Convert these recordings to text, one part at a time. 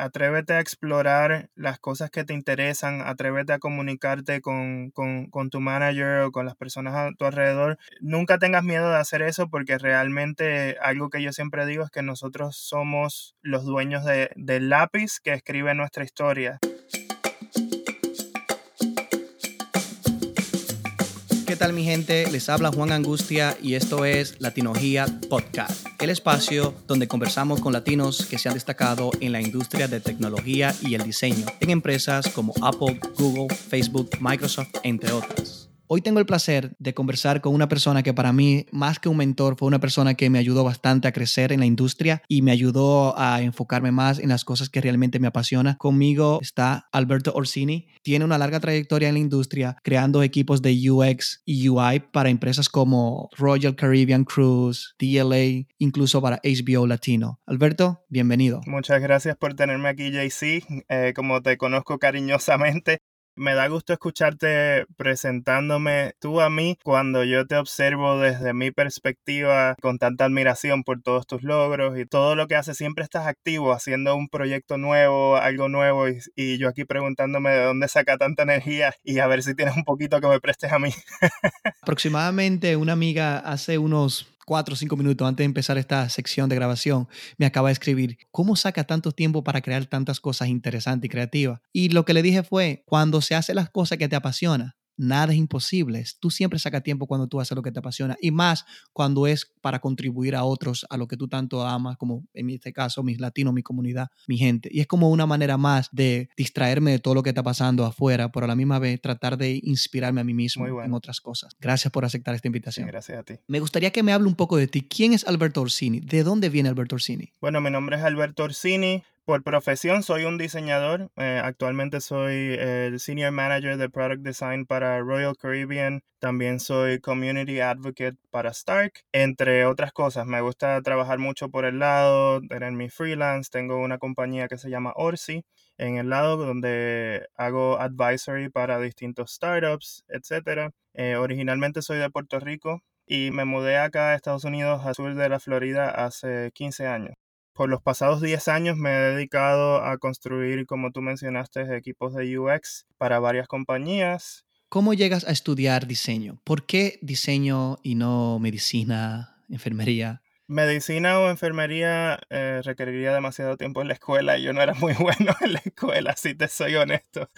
atrévete a explorar las cosas que te interesan, atrévete a comunicarte con, con, tu manager o con las personas a tu alrededor. Nunca tengas miedo de hacer eso porque realmente algo que yo siempre digo es que nosotros somos los dueños de, del lápiz que escribe nuestra historia. ¿Qué tal mi gente? Les habla Juan Angustia y esto es Latinogía Podcast, el espacio donde conversamos con latinos que se han destacado en la industria de tecnología y el diseño en empresas como Apple, Google, Facebook, Microsoft, entre otras. Hoy tengo el placer de conversar con una persona que para mí, más que un mentor, fue una persona que me ayudó bastante a crecer en la industria y me ayudó a enfocarme más en las cosas que realmente me apasiona. Conmigo está Alberto Orsini. Tiene una larga trayectoria en la industria creando equipos de UX y UI para empresas como Royal Caribbean Cruise, DLA, incluso para HBO Latino. Alberto, bienvenido. Muchas gracias por tenerme aquí, JC. Eh, como te conozco cariñosamente, me da gusto escucharte presentándome tú a mí cuando yo te observo desde mi perspectiva con tanta admiración por todos tus logros y todo lo que haces. Siempre estás activo haciendo un proyecto nuevo, algo nuevo y, y yo aquí preguntándome de dónde saca tanta energía y a ver si tienes un poquito que me prestes a mí. Aproximadamente una amiga hace unos cuatro o cinco minutos antes de empezar esta sección de grabación, me acaba de escribir, ¿cómo saca tanto tiempo para crear tantas cosas interesantes y creativas? Y lo que le dije fue, cuando se hace las cosas que te apasionan, nada es imposible. Tú siempre sacas tiempo cuando tú haces lo que te apasiona y más cuando es para contribuir a otros, a lo que tú tanto amas, como en este caso mis latinos, mi comunidad, mi gente. Y es como una manera más de distraerme de todo lo que está pasando afuera, pero a la misma vez tratar de inspirarme a mí mismo en otras cosas. Gracias por aceptar esta invitación. gracias a ti. Me gustaría que me hable un poco de ti. ¿Quién es Alberto Orsini? ¿De dónde viene Alberto Orsini? Bueno, mi nombre es Alberto Orsini. Por profesión soy un diseñador. Eh, actualmente soy el Senior Manager de Product Design para Royal Caribbean. También soy Community Advocate para Stark, entre otras cosas. Me gusta trabajar mucho por el lado, tener mi freelance. Tengo una compañía que se llama Orsi en el lado donde hago advisory para distintos startups, etc. Eh, originalmente soy de Puerto Rico y me mudé acá a Estados Unidos, al sur de la Florida, hace 15 años por los pasados 10 años me he dedicado a construir, como tú mencionaste, equipos de UX para varias compañías. ¿Cómo llegas a estudiar diseño? ¿Por qué diseño y no medicina, enfermería? Medicina o enfermería eh, requeriría demasiado tiempo en la escuela y yo no era muy bueno en la escuela, si te soy honesto.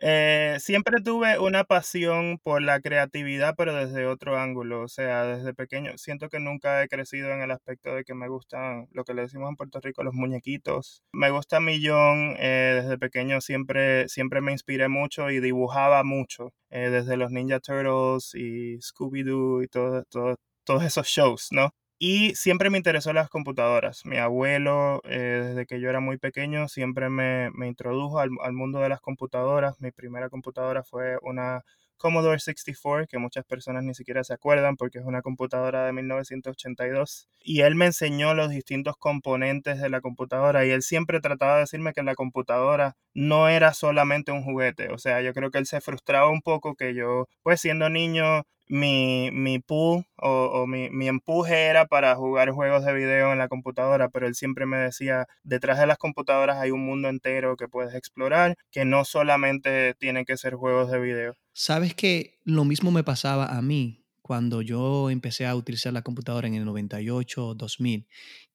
Eh, siempre tuve una pasión por la creatividad, pero desde otro ángulo, o sea, desde pequeño. Siento que nunca he crecido en el aspecto de que me gustan lo que le decimos en Puerto Rico, los muñequitos. Me gusta Millón, eh, desde pequeño siempre, siempre me inspiré mucho y dibujaba mucho, desde los Ninja Turtles y Scooby-Doo y todo, todo, todos esos shows, ¿no? Y siempre me interesó las computadoras. Mi abuelo, eh, desde que yo era muy pequeño, siempre me, introdujo al, al, mundo de las computadoras. Mi primera computadora fue una Commodore 64, que muchas personas ni siquiera se acuerdan porque es una computadora de 1982. Y él me enseñó los distintos componentes de la computadora y él siempre trataba de decirme que la computadora no era solamente un juguete. O sea, yo creo que él se frustraba un poco que yo, pues siendo niño, mi, mi pool o, mi, mi, empuje era para jugar juegos de video en la computadora, pero él siempre me decía, detrás de las computadoras hay un mundo entero que puedes explorar, que no solamente tienen que ser juegos de video. Sabes que lo mismo me pasaba a mí cuando yo empecé a utilizar la computadora en el 98 2000,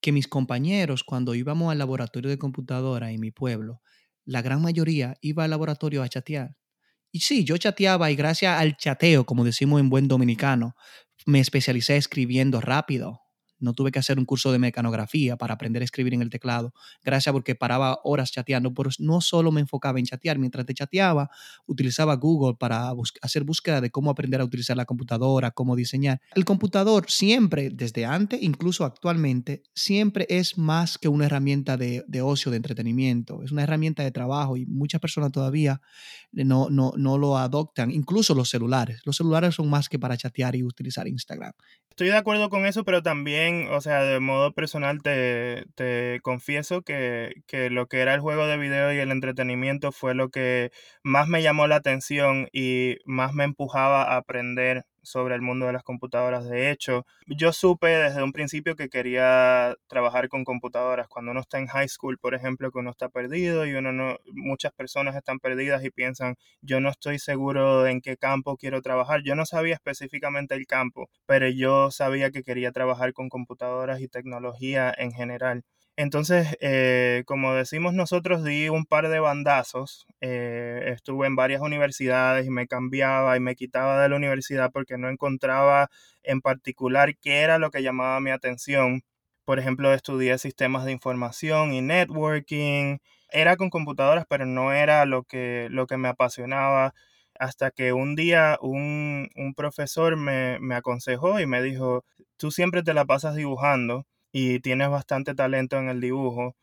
que mis compañeros cuando íbamos al laboratorio de computadora en mi pueblo, la gran mayoría iba al laboratorio a chatear y sí, yo chateaba y gracias al chateo, como decimos en buen dominicano, me especialicé escribiendo rápido no tuve que hacer un curso de mecanografía para aprender a escribir en el teclado, gracias porque paraba horas chateando, pero no solo me enfocaba en chatear, mientras te chateaba, utilizaba Google para hacer búsqueda de cómo aprender a utilizar la computadora, cómo diseñar. El computador siempre, desde antes, incluso actualmente, siempre es más que una herramienta de, ocio, de entretenimiento, es una herramienta de trabajo y muchas personas todavía no, no, no lo adoptan, incluso los celulares. Los celulares son más que para chatear y utilizar Instagram. Estoy de acuerdo con eso, pero también, o sea, de modo personal te, te confieso que, que, lo que era el juego de video y el entretenimiento fue lo que más me llamó la atención y más me empujaba a aprender sobre el mundo de las computadoras. De hecho, yo supe desde un principio que quería trabajar con computadoras. Cuando uno está en high school, por ejemplo, que uno está perdido y uno no, muchas personas están perdidas y piensan, yo no estoy seguro en qué campo quiero trabajar. Yo no sabía específicamente el campo, pero yo sabía que quería trabajar con computadoras y tecnología en general. Entonces, eh, como decimos nosotros, di un par de bandazos. Eh, estuve en varias universidades y me cambiaba y me quitaba de la universidad porque no encontraba en particular qué era lo que llamaba mi atención. Por ejemplo, estudié sistemas de información y networking. Era con computadoras, pero no era lo que, lo que me apasionaba. Hasta que un día un, un profesor me, me aconsejó y me dijo, tú siempre te la pasas dibujando y tienes bastante talento en el dibujo,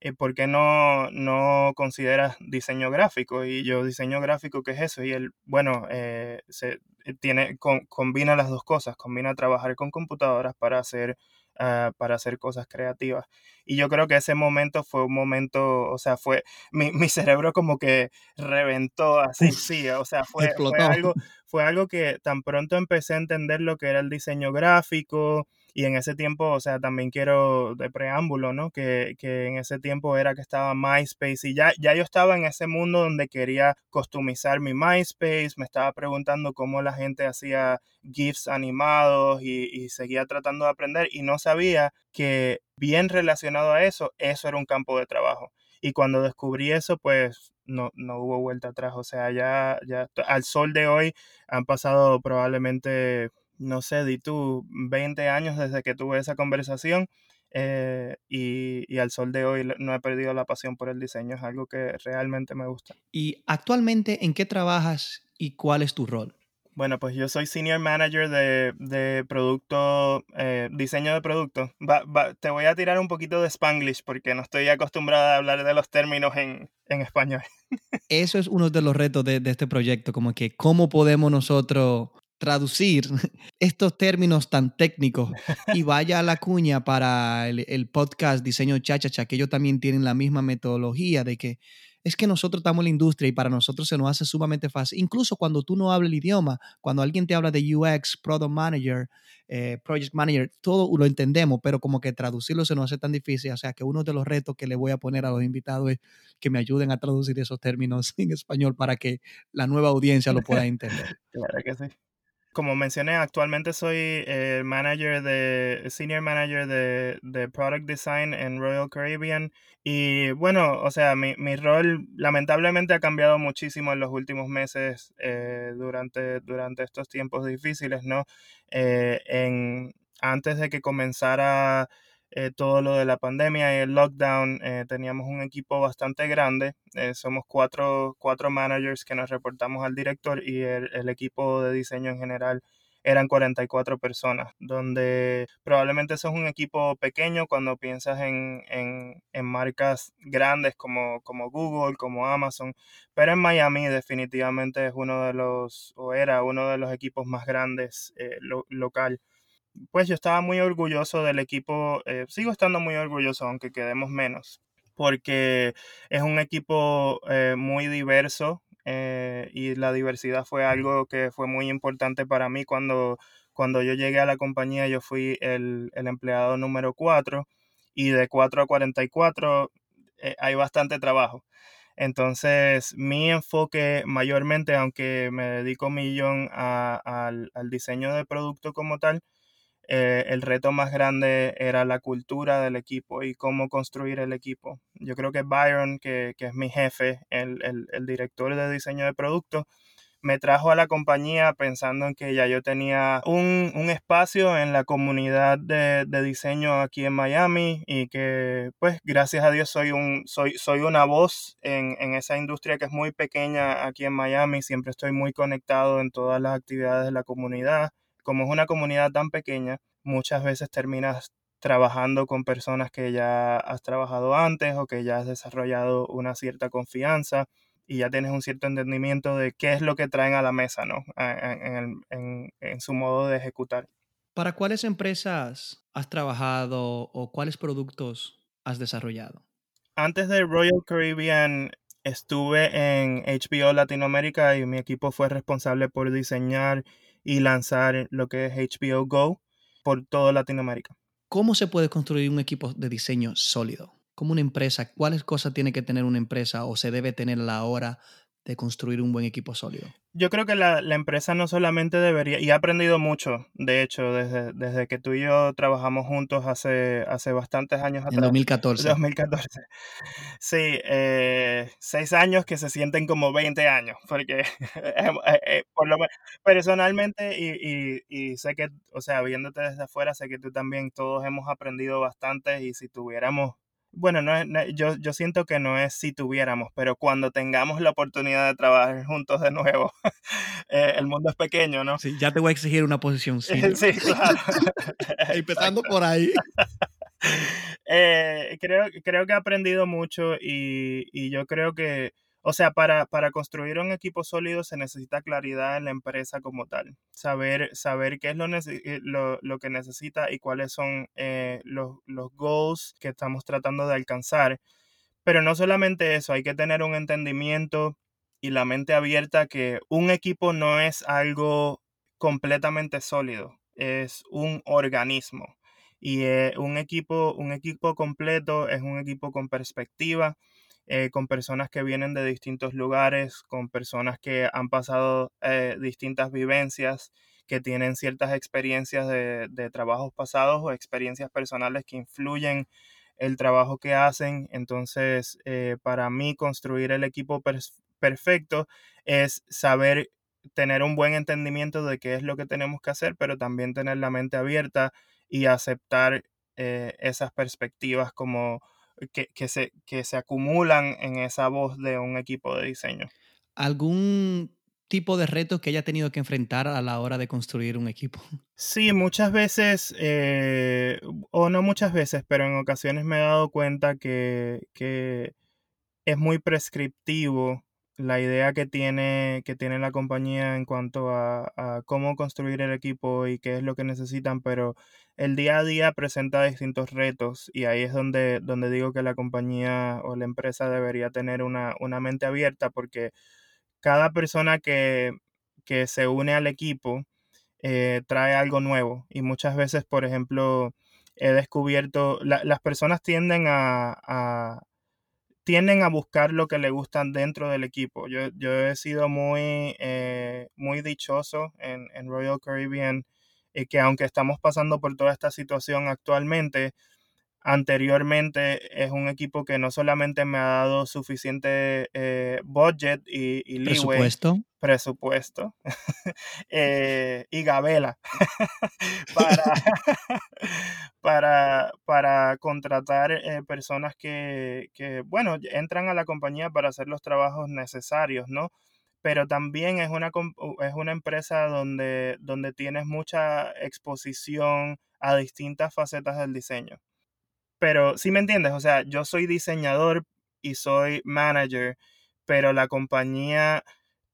eh, ¿por qué no, no consideras diseño gráfico? Y yo, diseño gráfico, ¿qué es eso? Y él, bueno, eh, se, eh, tiene, combina las dos cosas, combina trabajar con computadoras para hacer, ah, para hacer cosas creativas. Y yo creo que ese momento fue un momento, o sea, fue, mi, mi cerebro como que reventó así, sí, o sea, fue, fue, algo, fue algo que tan pronto empecé a entender lo que era el diseño gráfico, y en ese tiempo, o sea, también quiero de preámbulo, ¿no? Que, que, en ese tiempo era que estaba MySpace y ya, ya yo estaba en ese mundo donde quería customizar mi MySpace, me estaba preguntando cómo la gente hacía GIFs animados y, y seguía tratando de aprender y no sabía que bien relacionado a eso, eso era un campo de trabajo. Y cuando descubrí eso, pues no, no hubo vuelta atrás. O sea, ya, ya al sol de hoy han pasado probablemente no sé, di tú 20 años desde que tuve esa conversación eh, y, al sol de hoy no he perdido la pasión por el diseño, es algo que realmente me gusta. ¿Y actualmente en qué trabajas y cuál es tu rol? Bueno, pues yo soy Senior Manager de, producto, eh, diseño de producto. te voy a tirar un poquito de Spanglish porque no estoy acostumbrada a hablar de los términos en, español. Eso es uno de los retos de, de, este proyecto, como que cómo podemos nosotros traducir estos términos tan técnicos y vaya a la cuña para el, podcast Diseño Chachacha, que ellos también tienen la misma metodología de que es que nosotros estamos en la industria y para nosotros se nos hace sumamente fácil. Incluso cuando tú no hablas el idioma, cuando alguien te habla de UX, Product Manager, eh, Project Manager, todo lo entendemos, pero como que traducirlo se nos hace tan difícil. O sea que uno de los retos que le voy a poner a los invitados es que me ayuden a traducir esos términos en español para que la nueva audiencia lo pueda entender. Claro que sí como mencioné, actualmente soy el manager de, senior manager de, de, Product Design en Royal Caribbean. Y bueno, o sea, mi, mi rol lamentablemente ha cambiado muchísimo en los últimos meses eh, durante, durante estos tiempos difíciles, ¿no? Eh, en, antes de que comenzara eh, todo lo de la pandemia y el lockdown, eh, teníamos un equipo bastante grande. Eh, somos cuatro, cuatro, managers que nos reportamos al director y el, equipo de diseño en general eran 44 personas, donde probablemente eso es un equipo pequeño cuando piensas en, en, en marcas grandes como, como, Google, como Amazon, pero en Miami definitivamente es uno de los, o era uno de los equipos más grandes local pues yo estaba muy orgulloso del equipo, eh, sigo estando muy orgulloso aunque quedemos menos, porque es un equipo eh, muy diverso eh, y la diversidad fue algo que fue muy importante para mí cuando, cuando yo llegué a la compañía, yo fui el, el empleado número 4 y de 4 a 44 hay bastante trabajo. Entonces, mi enfoque mayormente, aunque me dedico millón al, al diseño de producto como tal, eh, el reto más grande era la cultura del equipo y cómo construir el equipo. Yo creo que Byron, que, es mi jefe, el, director de diseño de producto, me trajo a la compañía pensando en que ya yo tenía un, espacio en la comunidad de, diseño aquí en Miami y que pues gracias a Dios soy, un, soy, soy una voz en, en esa industria que es muy pequeña aquí en Miami. Siempre estoy muy conectado en todas las actividades de la comunidad como es una comunidad tan pequeña, muchas veces terminas trabajando con personas que ya has trabajado antes o que ya has desarrollado una cierta confianza y ya tienes un cierto entendimiento de qué es lo que traen a la mesa, ¿no? En, su modo de ejecutar. ¿Para cuáles empresas has trabajado o cuáles productos has desarrollado? Antes de Royal Caribbean estuve en HBO Latinoamérica y mi equipo fue responsable por diseñar y lanzar lo que es HBO Go por toda Latinoamérica. ¿Cómo se puede construir un equipo de diseño sólido? Como una empresa, ¿cuáles cosas tiene que tener una empresa o se debe tener a la hora de construir un buen equipo sólido? Yo creo que la, la, empresa no solamente debería, y he aprendido mucho, de hecho, desde, desde que tú y yo trabajamos juntos hace, hace bastantes años atrás. En 2014. 2014. Sí, eh, seis años que se sienten como 20 años, porque eh, eh, por lo menos personalmente, y, y, y sé que, o sea, viéndote desde afuera, sé que tú también, todos hemos aprendido bastante, y si tuviéramos bueno, no, no, yo, yo siento que no es si tuviéramos, pero cuando tengamos la oportunidad de trabajar juntos de nuevo, eh, el mundo es pequeño, ¿no? Sí, ya te voy a exigir una posición. Sí, sí claro. Empezando por ahí. eh, creo, creo que he aprendido mucho y, y yo creo que o sea, para, para, construir un equipo sólido se necesita claridad en la empresa como tal. Saber, saber qué es lo, eh, lo, lo que necesita y cuáles son eh, los, los goals que estamos tratando de alcanzar. Pero no solamente eso, hay que tener un entendimiento y la mente abierta que un equipo no es algo completamente sólido, es un organismo. Y eh, un, equipo, un equipo completo es un equipo con perspectiva, eh, con personas que vienen de distintos lugares, con personas que han pasado eh, distintas vivencias, que tienen ciertas experiencias de, trabajos pasados o experiencias personales que influyen el trabajo que hacen. Entonces, eh, para mí, construir el equipo per perfecto es saber tener un buen entendimiento de qué es lo que tenemos que hacer, pero también tener la mente abierta y aceptar esas perspectivas como que, se, que se acumulan en esa voz de un equipo de diseño. ¿Algún tipo de retos que haya tenido que enfrentar a la hora de construir un equipo? Sí, muchas veces, eh, o no muchas veces, pero en ocasiones me he dado cuenta que, que es muy prescriptivo la idea que tiene, que tiene la compañía en cuanto a, a, cómo construir el equipo y qué es lo que necesitan, pero el día a día presenta distintos retos y ahí es donde, donde digo que la compañía o la empresa debería tener una, una mente abierta porque cada persona que, que se une al equipo eh, trae algo nuevo. Y muchas veces, por ejemplo, he descubierto, la, las personas tienden a, a tienden a buscar lo que le gustan dentro del equipo. Yo, yo he sido muy, eh, muy dichoso en, en, Royal Caribbean y que aunque estamos pasando por toda esta situación actualmente, anteriormente es un equipo que no solamente me ha dado suficiente eh, budget y, y leeway, presupuesto, presupuesto eh, y gabela para, para, para, contratar eh, personas que, que, bueno, entran a la compañía para hacer los trabajos necesarios, ¿no? Pero también es una, es una empresa donde, donde tienes mucha exposición a distintas facetas del diseño pero sí me entiendes, o sea, yo soy diseñador y soy manager, pero la compañía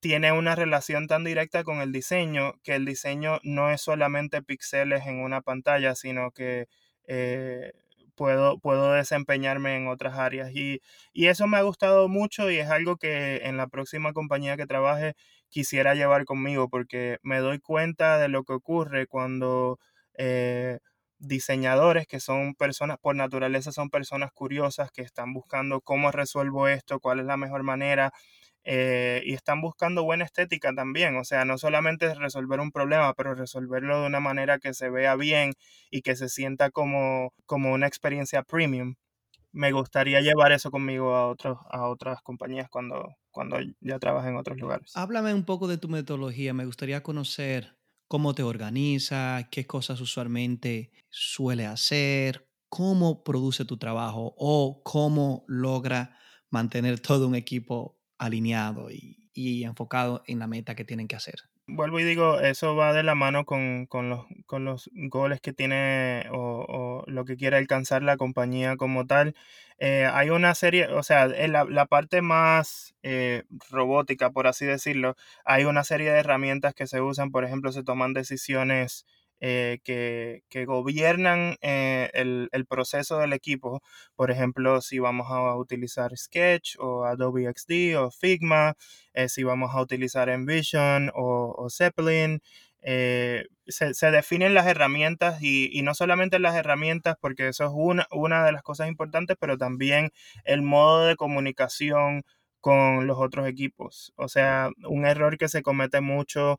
tiene una relación tan directa con el diseño que el diseño no es solamente píxeles en una pantalla, sino que eh, puedo, puedo desempeñarme en otras áreas. Y, y, eso me ha gustado mucho y es algo que en la próxima compañía que trabaje quisiera llevar conmigo porque me doy cuenta de lo que ocurre cuando... Eh, diseñadores que son personas, por naturaleza son personas curiosas que están buscando cómo resuelvo esto, cuál es la mejor manera eh, y están buscando buena estética también, o sea, no solamente resolver un problema, pero resolverlo de una manera que se vea bien y que se sienta como, como una experiencia premium. Me gustaría llevar eso conmigo a, otros, a otras compañías cuando, cuando ya trabaje en otros lugares. Háblame un poco de tu metodología, me gustaría conocer cómo te organiza, qué cosas usualmente suele hacer, cómo produce tu trabajo o cómo logra mantener todo un equipo alineado y, y enfocado en la meta que tienen que hacer vuelvo y digo, eso va de la mano con, con, los, con los, goles que tiene o, o, lo que quiere alcanzar la compañía como tal. Eh, hay una serie, o sea, en la, la parte más eh, robótica, por así decirlo, hay una serie de herramientas que se usan, por ejemplo, se toman decisiones eh, que, que, gobiernan eh, el, el, proceso del equipo. Por ejemplo, si vamos a utilizar Sketch o Adobe XD o Figma, eh, si vamos a utilizar Envision o, Zeppelin. eh, se, definen las herramientas y, no solamente las herramientas, porque eso es una, una de las cosas importantes, pero también el modo de comunicación con los otros equipos. O sea, un error que se comete mucho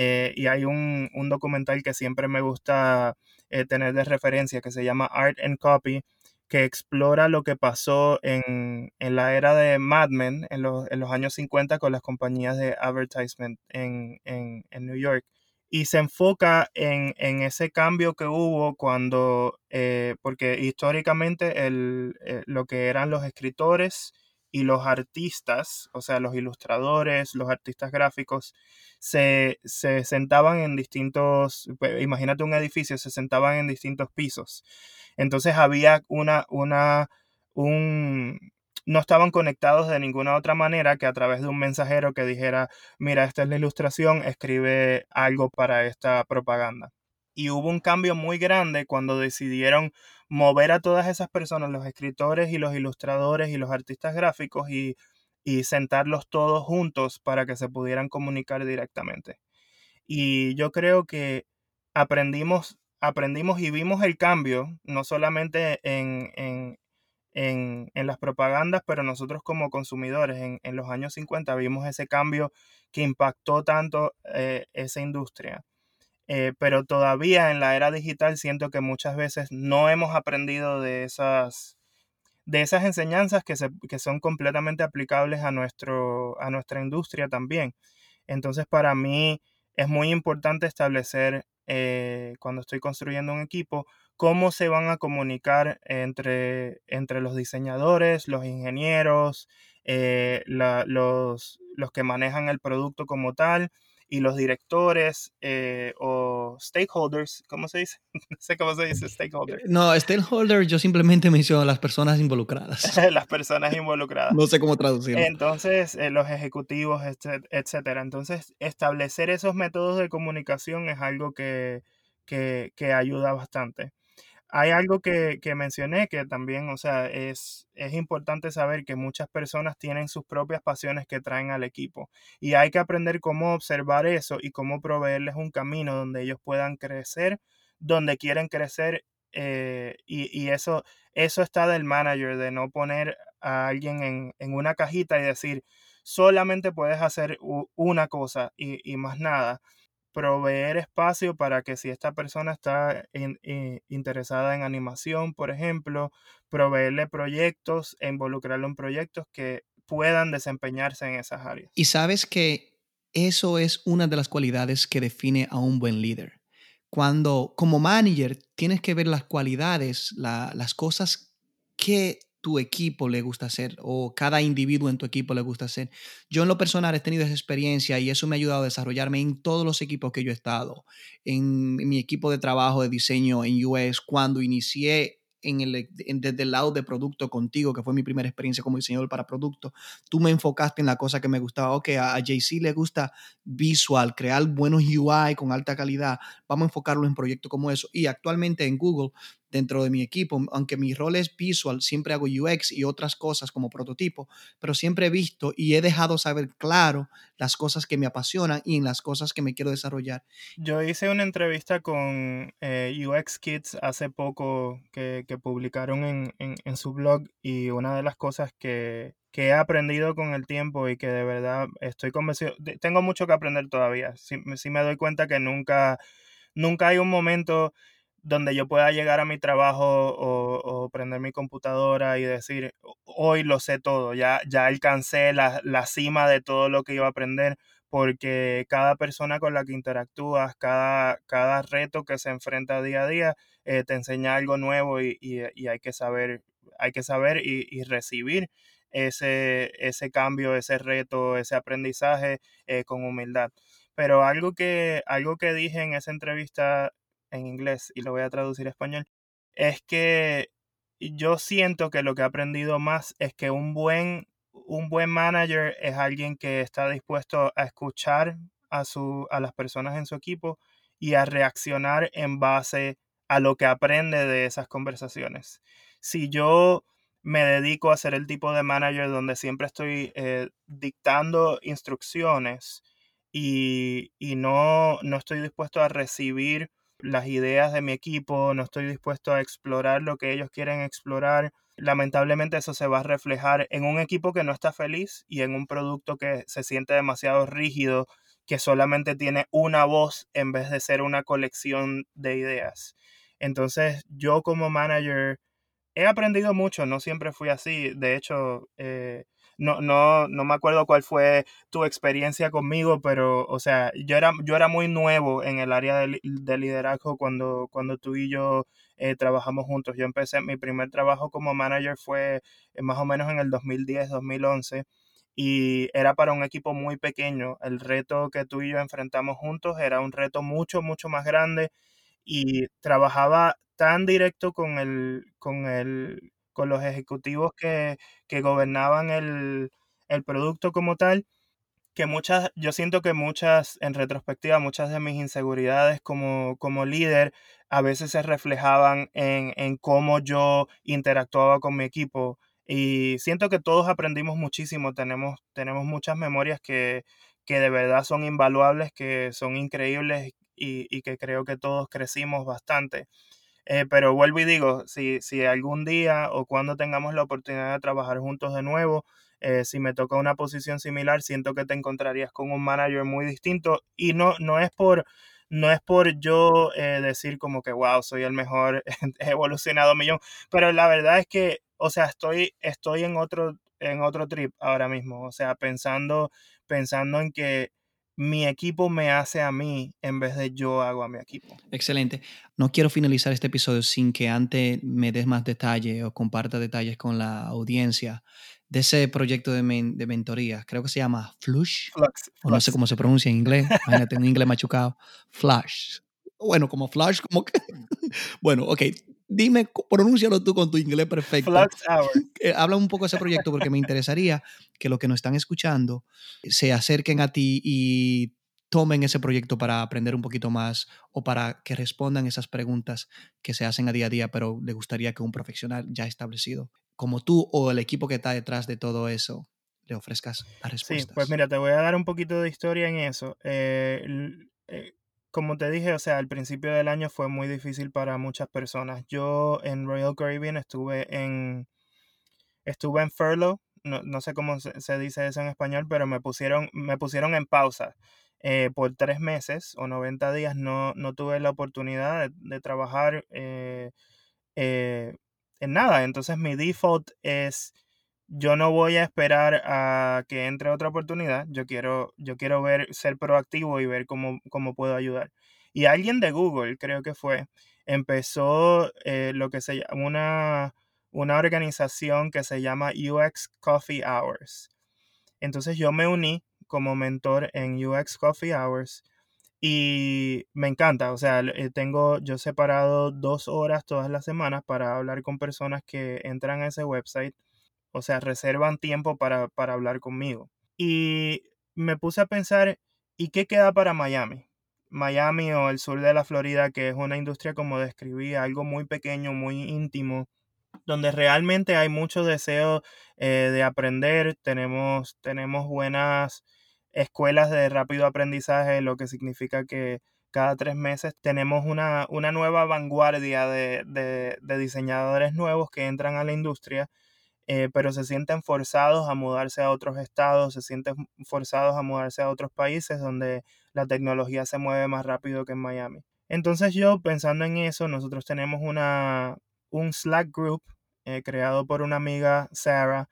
eh, y hay un, documental que siempre me gusta eh, tener de referencia que se llama Art and Copy, que explora lo que pasó en, la era de Mad Men en los, años 50 con las compañías de advertisement en, en New York. Y se enfoca en, ese cambio que hubo cuando, eh, porque históricamente el, eh, lo que eran los escritores y los artistas, o sea, los ilustradores, los artistas gráficos, se, se sentaban en distintos, pues, imagínate un edificio, se sentaban en distintos pisos. Entonces había una, una, un, no estaban conectados de ninguna otra manera que a través de un mensajero que dijera, mira, esta es la ilustración, escribe algo para esta propaganda. Y hubo un cambio muy grande cuando decidieron mover a todas esas personas, los escritores y los ilustradores y los artistas gráficos, y, sentarlos todos juntos para que se pudieran comunicar directamente. Y yo creo que aprendimos, aprendimos y vimos el cambio, no solamente en, en, las propagandas, pero nosotros como consumidores en, los años 50 vimos ese cambio que impactó tanto eh, esa industria. Eh, pero todavía en la era digital siento que muchas veces no hemos aprendido de esas, de esas enseñanzas que, que son completamente aplicables a, nuestro, a nuestra industria también. Entonces para mí es muy importante establecer eh, cuando estoy construyendo un equipo cómo se van a comunicar entre, entre los diseñadores, los ingenieros, eh, los, los que manejan el producto como tal y los directores eh, o stakeholders, ¿cómo se dice? no sé cómo se dice stakeholder. No, stakeholder yo simplemente menciono las personas involucradas. las personas involucradas. no sé cómo traducirlo. Entonces, los ejecutivos, etcétera. Entonces, establecer esos métodos de comunicación es algo que, que ayuda bastante hay algo que, mencioné que también, o sea, es, es importante saber que muchas personas tienen sus propias pasiones que traen al equipo y hay que aprender cómo observar eso y cómo proveerles un camino donde ellos puedan crecer, donde quieren crecer eh, y, eso, eso está del manager, de no poner a alguien en, en una cajita y decir, solamente puedes hacer una cosa y, y más nada proveer espacio para que si esta persona está eh, interesada en animación, por ejemplo, proveerle proyectos e involucrarlo en proyectos que puedan desempeñarse en esas áreas. Y sabes que eso es una de las cualidades que define a un buen líder. Cuando como manager tienes que ver las cualidades, las cosas que tu equipo le gusta hacer o cada individuo en tu equipo le gusta hacer. Yo en lo personal he tenido esa experiencia y eso me ha ayudado a desarrollarme en todos los equipos que yo he estado. En, mi equipo de trabajo de diseño en US, cuando inicié en el, desde el lado de producto contigo, que fue mi primera experiencia como diseñador para producto, tú me enfocaste en la cosa que me gustaba. Ok, a, a JC le gusta visual, crear buenos UI con alta calidad. Vamos a enfocarlo en proyectos como eso. Y actualmente en Google dentro de mi equipo, aunque mi rol es visual, siempre hago UX y otras cosas como prototipo, pero siempre he visto y he dejado saber claro las cosas que me apasionan y en las cosas que me quiero desarrollar. Yo hice una entrevista con eh, UX Kids hace poco que, publicaron en, en, su blog y una de las cosas que, que he aprendido con el tiempo y que de verdad estoy convencido, tengo mucho que aprender todavía, sí, sí me doy cuenta que nunca, nunca hay un momento donde yo pueda llegar a mi trabajo o, prender mi computadora y decir, hoy lo sé todo, ya, ya alcancé la, cima de todo lo que iba a aprender, porque cada persona con la que interactúas, cada, cada reto que se enfrenta día a día, eh, te enseña algo nuevo y, hay que saber, hay que saber y, recibir ese, ese cambio, ese reto, ese aprendizaje eh, con humildad. Pero algo que, algo que dije en esa entrevista en inglés y lo voy a traducir a español, es que yo siento que lo que he aprendido más es que un buen, un buen manager es alguien que está dispuesto a escuchar a, su, a las personas en su equipo y a reaccionar en base a lo que aprende de esas conversaciones. Si yo me dedico a ser el tipo de manager donde siempre estoy eh, dictando instrucciones, y, y no, no estoy dispuesto a recibir las ideas de mi equipo, no estoy dispuesto a explorar lo que ellos quieren explorar. Lamentablemente eso se va a reflejar en un equipo que no está feliz y en un producto que se siente demasiado rígido, que solamente tiene una voz en vez de ser una colección de ideas. Entonces yo como manager he aprendido mucho, no siempre fui así. De hecho, eh, no, no, no me acuerdo cuál fue tu experiencia conmigo, pero, o sea, yo era, yo era muy nuevo en el área de, liderazgo cuando, cuando tú y yo eh, trabajamos juntos. Yo empecé, mi primer trabajo como manager fue eh, más o menos en el 2010, 2011 y era para un equipo muy pequeño. El reto que tú y yo enfrentamos juntos era un reto mucho, mucho más grande y trabajaba tan directo con el, con el, con los ejecutivos que, gobernaban el, producto como tal, que muchas, yo siento que muchas, en retrospectiva, muchas de mis inseguridades como, como líder a veces se reflejaban en, en cómo yo interactuaba con mi equipo. Y siento que todos aprendimos muchísimo, tenemos, tenemos muchas memorias que, que de verdad son invaluables, que son increíbles y, y que creo que todos crecimos bastante. Eh, pero vuelvo y digo, si, si algún día o cuando tengamos la oportunidad de trabajar juntos de nuevo, eh, si me toca una posición similar, siento que te encontrarías con un manager muy distinto. Y no, no es por no es por yo eh, decir como que wow, soy el mejor, he evolucionado millón, pero la verdad es que, o sea, estoy, estoy en otro, en otro trip ahora mismo, o sea, pensando, pensando en que mi equipo me hace a mí en vez de yo hago a mi equipo. Excelente. No quiero finalizar este episodio sin que antes me des más detalle o comparta detalles con la audiencia de ese proyecto de, de mentoría. Creo que se llama Flush. Flux, o no sé cómo se pronuncia en inglés. Imagínate, un inglés machucado. Flash. Bueno, como Flash, como que... bueno, ok. Dime, pronúncialo tú con tu inglés perfecto. Flux Hour. Eh, habla un poco de ese proyecto porque me interesaría que los que nos están escuchando se acerquen a ti y tomen ese proyecto para aprender un poquito más o para que respondan esas preguntas que se hacen a día a día, pero le gustaría que un profesional ya establecido como tú o el equipo que está detrás de todo eso le ofrezcas las respuestas. Sí, pues mira, te voy a dar un poquito de historia en eso. Eh, eh, como te dije, o sea, al principio del año fue muy difícil para muchas personas. Yo en Royal Caribbean estuve en estuve en furlough, no, sé cómo se, dice eso en español, pero me pusieron, me pusieron en pausa. Eh, por tres meses o 90 días no, no tuve la oportunidad de, trabajar eh, eh, en nada. Entonces mi default es yo no voy a esperar a que entre otra oportunidad. Yo quiero, yo quiero ver, ser proactivo y ver cómo, cómo puedo ayudar. Y alguien de Google, creo que fue, empezó eh, lo que se llama una, una organización que se llama UX Coffee Hours. Entonces yo me uní como mentor en UX Coffee Hours y me encanta, o sea, eh, tengo yo separado dos horas todas las semanas para hablar con personas que entran a ese website o sea, reservan tiempo para, hablar conmigo. Y me puse a pensar, ¿y qué queda para Miami? Miami o el sur de la Florida, que es una industria como describí, algo muy pequeño, muy íntimo, donde realmente hay mucho deseo eh, de aprender. Tenemos, tenemos buenas escuelas de rápido aprendizaje, lo que significa que cada tres meses tenemos una, nueva vanguardia de, de diseñadores nuevos que entran a la industria eh, pero se sienten forzados a mudarse a otros estados, se sienten forzados a mudarse a otros países donde la tecnología se mueve más rápido que en Miami. Entonces yo pensando en eso, nosotros tenemos una, un Slack group eh, creado por una amiga, Sarah,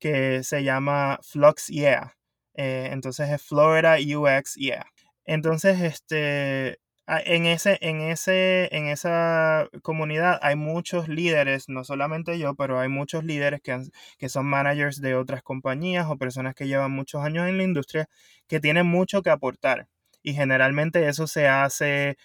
que se llama Flux Yeah. Eh, entonces es Florida UX Yeah. Entonces, este, en, ese, en, ese, en esa comunidad hay muchos líderes, no solamente yo, pero hay muchos líderes que, que son managers de otras compañías o personas que llevan muchos años en la industria que tienen mucho que aportar. Y generalmente eso se hace,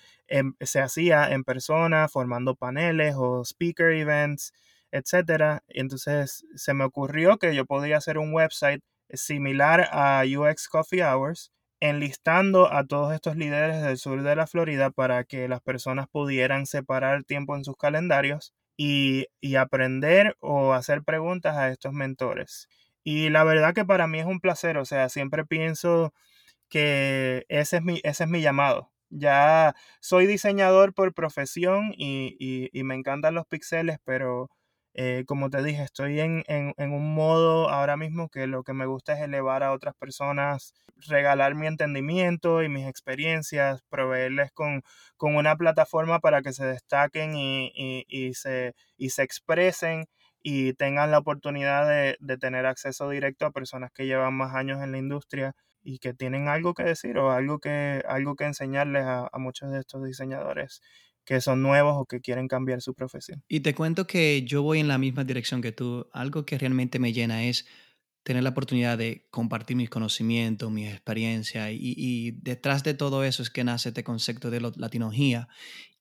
se hacía en persona, formando paneles o speaker events, etc. Entonces se me ocurrió que yo podía hacer un website similar a UX Coffee Hours, enlistando a todos estos líderes del sur de la Florida para que las personas pudieran separar tiempo en sus calendarios y, aprender o hacer preguntas a estos mentores. Y la verdad que para mí es un placer, o sea, siempre pienso que ese es mi, ese es mi llamado. Ya soy diseñador por profesión y, y me encantan los pixeles, pero eh, como te dije, estoy en, un modo ahora mismo que lo que me gusta es elevar a otras personas, regalar mi entendimiento y mis experiencias, proveerles con, una plataforma para que se destaquen y, se, se expresen y tengan la oportunidad de, tener acceso directo a personas que llevan más años en la industria y que tienen algo que decir o algo que, algo que enseñarles a muchos de estos diseñadores que son nuevos o que quieren cambiar su profesión. Y te cuento que yo voy en la misma dirección que tú. Algo que realmente me llena es tener la oportunidad de compartir mis conocimientos, mis experiencias y, detrás de todo eso es que nace este concepto de la latinología.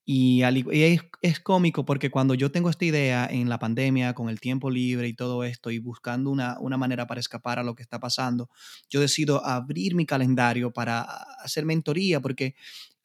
Y, es, cómico porque cuando yo tengo esta idea en la pandemia, con el tiempo libre y todo esto, y buscando una, una manera para escapar a lo que está pasando, yo decido abrir mi calendario para hacer mentoría, porque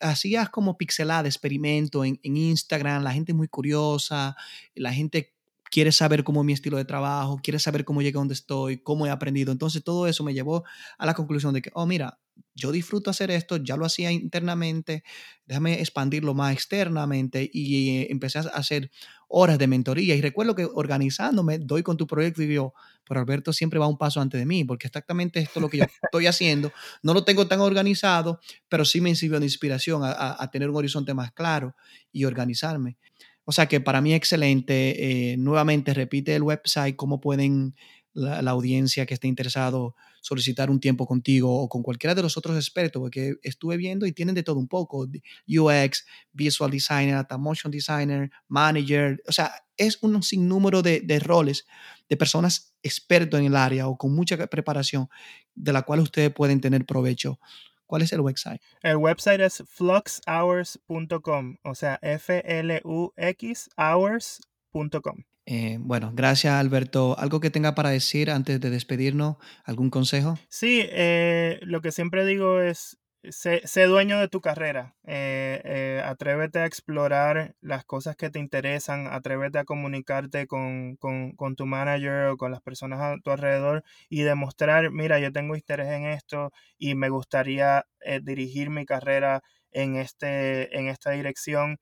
hacías como pixelada, experimento en, en, Instagram, la gente es muy curiosa, la gente quiere saber cómo es mi estilo de trabajo, quiere saber cómo llegué a donde estoy, cómo he aprendido. Entonces todo eso me llevó a la conclusión de que, oh, mira, yo disfruto hacer esto, ya lo hacía internamente, déjame expandirlo más externamente y eh, empecé a hacer horas de mentoría. Y recuerdo que organizándome, doy con tu proyecto y digo, pero Alberto siempre va un paso antes de mí, porque exactamente esto es lo que yo estoy haciendo. No lo tengo tan organizado, pero sí me sirvió de inspiración a, tener un horizonte más claro y organizarme. O sea que para mí excelente. Eh, nuevamente repite el website, cómo pueden la, audiencia que esté interesado solicitar un tiempo contigo o con cualquiera de los otros expertos, porque estuve viendo y tienen de todo un poco, UX, Visual Designer, hasta Motion Designer, Manager, o sea, es un sinnúmero de, de roles de personas expertos en el área o con mucha preparación de la cual ustedes pueden tener provecho. ¿Cuál es el website? El website es fluxhours.com, o sea, F-L-U-X hours.com. Eh, bueno, gracias Alberto. ¿Algo que tenga para decir antes de despedirnos? ¿Algún consejo? Sí, eh, lo que siempre digo es, sé, dueño de tu carrera. Eh, atrévete a explorar las cosas que te interesan, atrévete a comunicarte con, con, tu manager o con las personas a tu alrededor y demostrar, mira, yo tengo interés en esto y me gustaría dirigir mi carrera en, este, en esta dirección.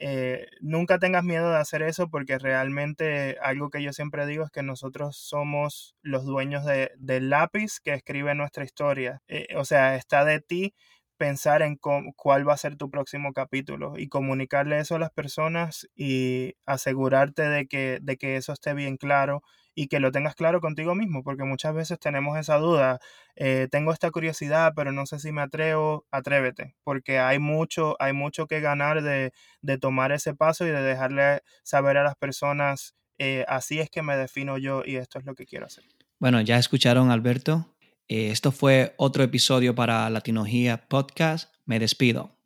Eh, nunca tengas miedo de hacer eso porque realmente algo que yo siempre digo es que nosotros somos los dueños del lápiz que escribe nuestra historia. Eh, o sea, está de ti pensar en cuál va a ser tu próximo capítulo y comunicarle eso a las personas y asegurarte de que, de que eso esté bien claro y que lo tengas claro contigo mismo, porque muchas veces tenemos esa duda, eh, tengo esta curiosidad, pero no sé si me atrevo, atrévete, porque hay mucho, hay mucho que ganar de, tomar ese paso y de dejarle saber a las personas, eh, así es que me defino yo y esto es lo que quiero hacer. Bueno, ya escucharon, Alberto. Eh, esto fue otro episodio para Latinología Podcast. Me despido.